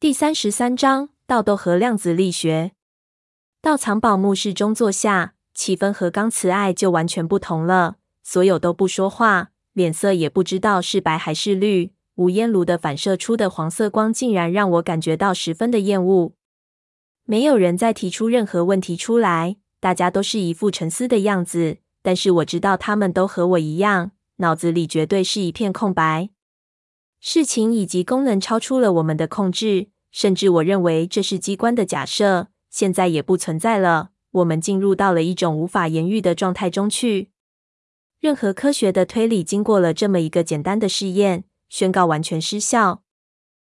第三十三章道斗和量子力学。到藏宝墓室中坐下，气氛和刚辞爱就完全不同了。所有都不说话，脸色也不知道是白还是绿。无烟炉的反射出的黄色光，竟然让我感觉到十分的厌恶。没有人再提出任何问题出来，大家都是一副沉思的样子。但是我知道他们都和我一样，脑子里绝对是一片空白。事情以及功能超出了我们的控制，甚至我认为这是机关的假设，现在也不存在了。我们进入到了一种无法言喻的状态中去。任何科学的推理经过了这么一个简单的试验，宣告完全失效，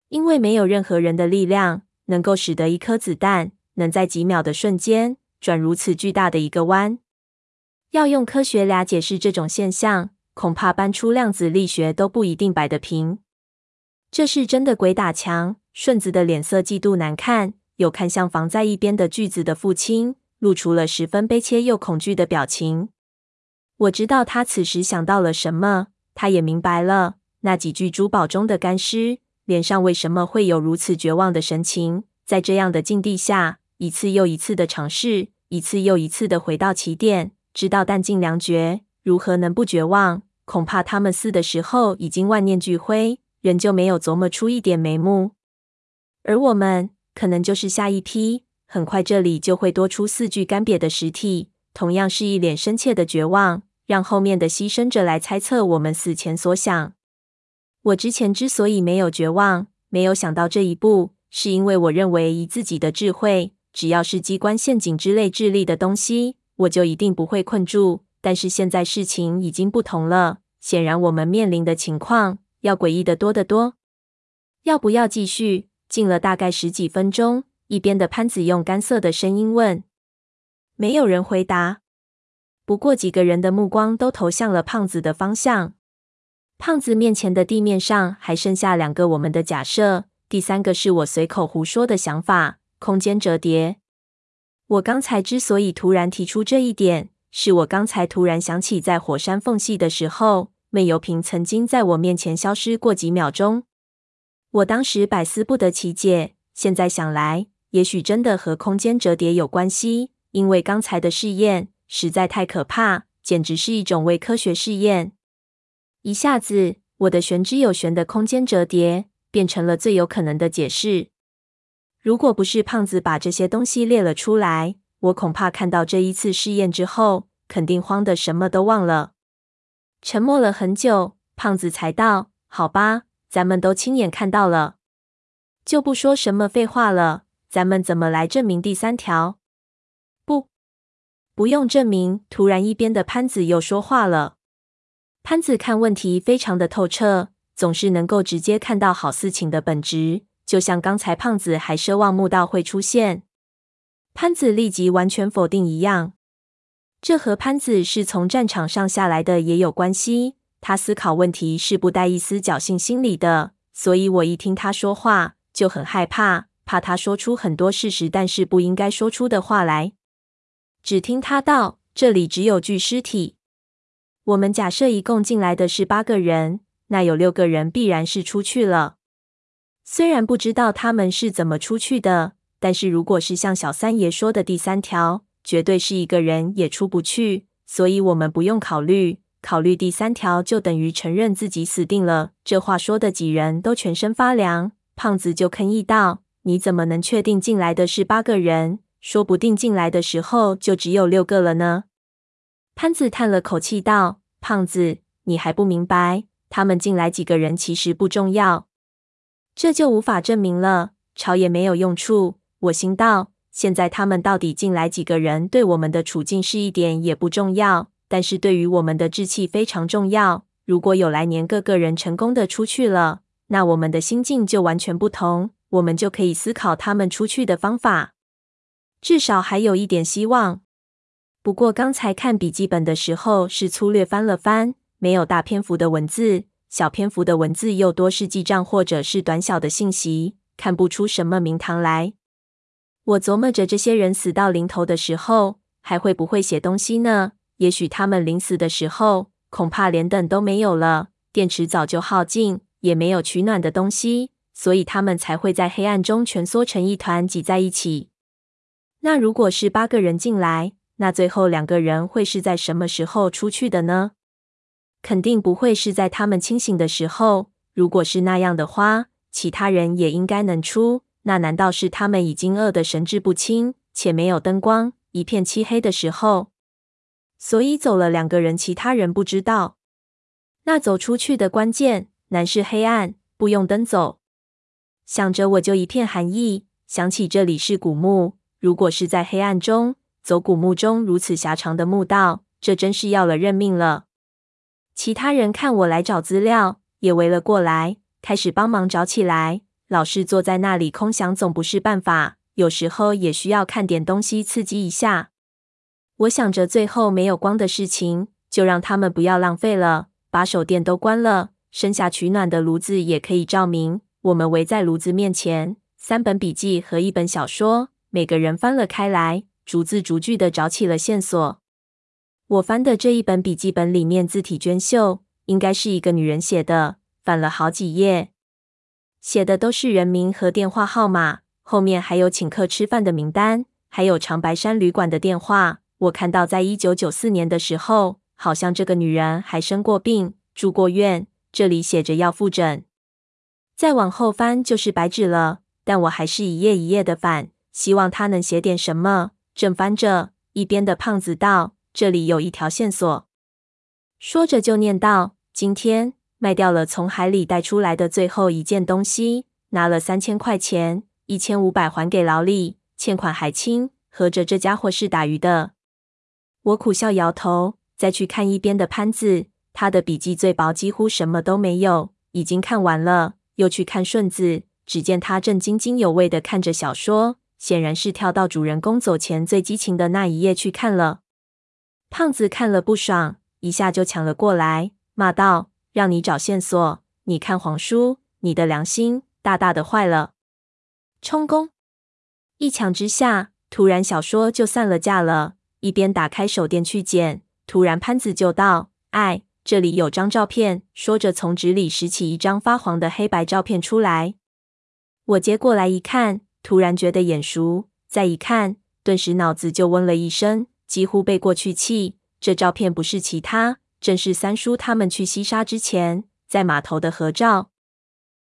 因为没有任何人的力量能够使得一颗子弹能在几秒的瞬间转如此巨大的一个弯。要用科学来解释这种现象，恐怕搬出量子力学都不一定摆得平。这是真的鬼打墙。顺子的脸色极度难看，有看向防在一边的锯子的父亲，露出了十分悲切又恐惧的表情。我知道他此时想到了什么，他也明白了那几具珠宝中的干尸脸上为什么会有如此绝望的神情。在这样的境地下，一次又一次的尝试，一次又一次的回到起点，知道弹尽粮绝，如何能不绝望？恐怕他们死的时候已经万念俱灰。仍旧没有琢磨出一点眉目，而我们可能就是下一批。很快这里就会多出四具干瘪的尸体，同样是一脸深切的绝望，让后面的牺牲者来猜测我们死前所想。我之前之所以没有绝望，没有想到这一步，是因为我认为以自己的智慧，只要是机关陷阱之类智力的东西，我就一定不会困住。但是现在事情已经不同了，显然我们面临的情况。要诡异的多得多。要不要继续？静了大概十几分钟，一边的潘子用干涩的声音问。没有人回答。不过几个人的目光都投向了胖子的方向。胖子面前的地面上还剩下两个我们的假设，第三个是我随口胡说的想法——空间折叠。我刚才之所以突然提出这一点，是我刚才突然想起在火山缝隙的时候。煤油瓶曾经在我面前消失过几秒钟，我当时百思不得其解。现在想来，也许真的和空间折叠有关系，因为刚才的试验实在太可怕，简直是一种伪科学试验。一下子，我的玄之又玄的空间折叠变成了最有可能的解释。如果不是胖子把这些东西列了出来，我恐怕看到这一次试验之后，肯定慌得什么都忘了。沉默了很久，胖子才道：“好吧，咱们都亲眼看到了，就不说什么废话了。咱们怎么来证明第三条？不，不用证明。”突然，一边的潘子又说话了。潘子看问题非常的透彻，总是能够直接看到好事情的本质，就像刚才胖子还奢望墓道会出现，潘子立即完全否定一样。这和潘子是从战场上下来的也有关系。他思考问题是不带一丝侥幸心理的，所以我一听他说话就很害怕，怕他说出很多事实但是不应该说出的话来。只听他道：“这里只有具尸体。我们假设一共进来的是八个人，那有六个人必然是出去了。虽然不知道他们是怎么出去的，但是如果是像小三爷说的第三条。”绝对是一个人也出不去，所以我们不用考虑，考虑第三条就等于承认自己死定了。这话说的几人都全身发凉。胖子就吭意道：“你怎么能确定进来的是八个人？说不定进来的时候就只有六个了呢？”潘子叹了口气道：“胖子，你还不明白，他们进来几个人其实不重要，这就无法证明了，吵也没有用处。”我心道。现在他们到底进来几个人，对我们的处境是一点也不重要，但是对于我们的志气非常重要。如果有来年各个人成功的出去了，那我们的心境就完全不同，我们就可以思考他们出去的方法，至少还有一点希望。不过刚才看笔记本的时候是粗略翻了翻，没有大篇幅的文字，小篇幅的文字又多是记账或者是短小的信息，看不出什么名堂来。我琢磨着，这些人死到临头的时候，还会不会写东西呢？也许他们临死的时候，恐怕连灯都没有了，电池早就耗尽，也没有取暖的东西，所以他们才会在黑暗中蜷缩成一团，挤在一起。那如果是八个人进来，那最后两个人会是在什么时候出去的呢？肯定不会是在他们清醒的时候。如果是那样的话，其他人也应该能出。那难道是他们已经饿得神志不清，且没有灯光，一片漆黑的时候，所以走了两个人，其他人不知道。那走出去的关键，难是黑暗，不用灯走。想着我就一片寒意，想起这里是古墓，如果是在黑暗中走古墓中如此狭长的墓道，这真是要了认命了。其他人看我来找资料，也围了过来，开始帮忙找起来。老是坐在那里空想总不是办法，有时候也需要看点东西刺激一下。我想着最后没有光的事情，就让他们不要浪费了，把手电都关了，剩下取暖的炉子也可以照明。我们围在炉子面前，三本笔记和一本小说，每个人翻了开来，逐字逐句的找起了线索。我翻的这一本笔记本里面字体娟秀，应该是一个女人写的，翻了好几页，写的都是人名和电话号码，后面还有请客吃饭的名单，还有长白山旅馆的电话。我看到在一九九四年的时候，好像这个女人还生过病，住过院，这里写着要复诊。再往后翻就是白纸了，但我还是一页一页的翻，希望他能写点什么。正翻着，一边的胖子道：“这里有一条线索。”说着就念道：“今天卖掉了从海里带出来的最后一件东西，拿了三千块钱，一千五百还给劳力，欠款还清。合着这家伙是打鱼的。”我苦笑摇头，再去看一边的潘子，他的笔记最薄，几乎什么都没有，已经看完了。又去看顺子，只见他正津津有味地看着小说，显然是跳到主人公走前最激情的那一页去看了。胖子看了不爽，一下就抢了过来，骂道：“让你找线索，你看黄书，你的良心大大的坏了。”充公！一抢之下，突然小说就散了架了。一边打开手电去捡，突然潘子就道：“哎。”这里有张照片，说着从纸里拾起一张发黄的黑白照片出来。我接过来一看，突然觉得眼熟，再一看，顿时脑子就嗡了一声，几乎背过去气。这照片不是其他，正是三叔他们去西沙之前在码头的合照。